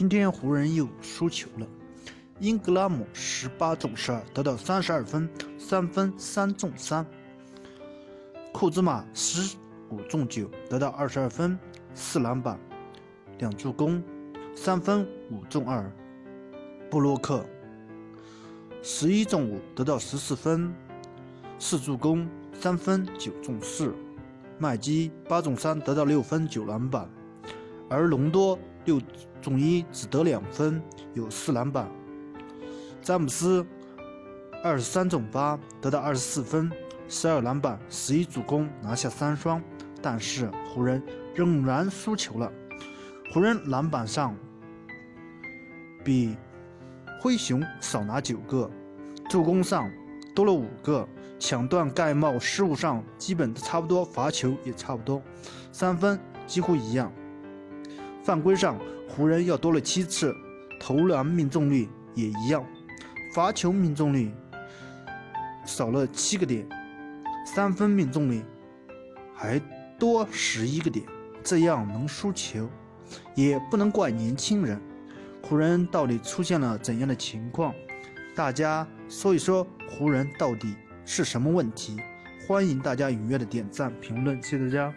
今天湖人又输球了。英格拉姆十八中十二，得到三十二分，三分三中三。库兹马十五中九，得到二十二分，四篮板，两助攻，三分五中二。布洛克十一中五，得到十四分，四助攻，三分九中四。麦基八中三，得到六分九篮板，而隆多六中一，只得两分，有四篮板。詹姆斯二十三中八，得到二十四分、十二篮板、十一助攻，拿下三双。但是湖人仍然输球了。湖人篮板上比灰熊少拿九个，助攻上多了五个，抢断、盖帽失误上基本都差不多，罚球也差不多，三分几乎一样。犯规上湖人要多了七次，投篮命中率也一样。罚球命中率少了七个点，三分命中率还多十一个点，这样能输球，也不能怪年轻人。湖人到底出现了怎样的情况？大家说一说湖人到底是什么问题？欢迎大家踊跃的点赞评论，谢谢大家。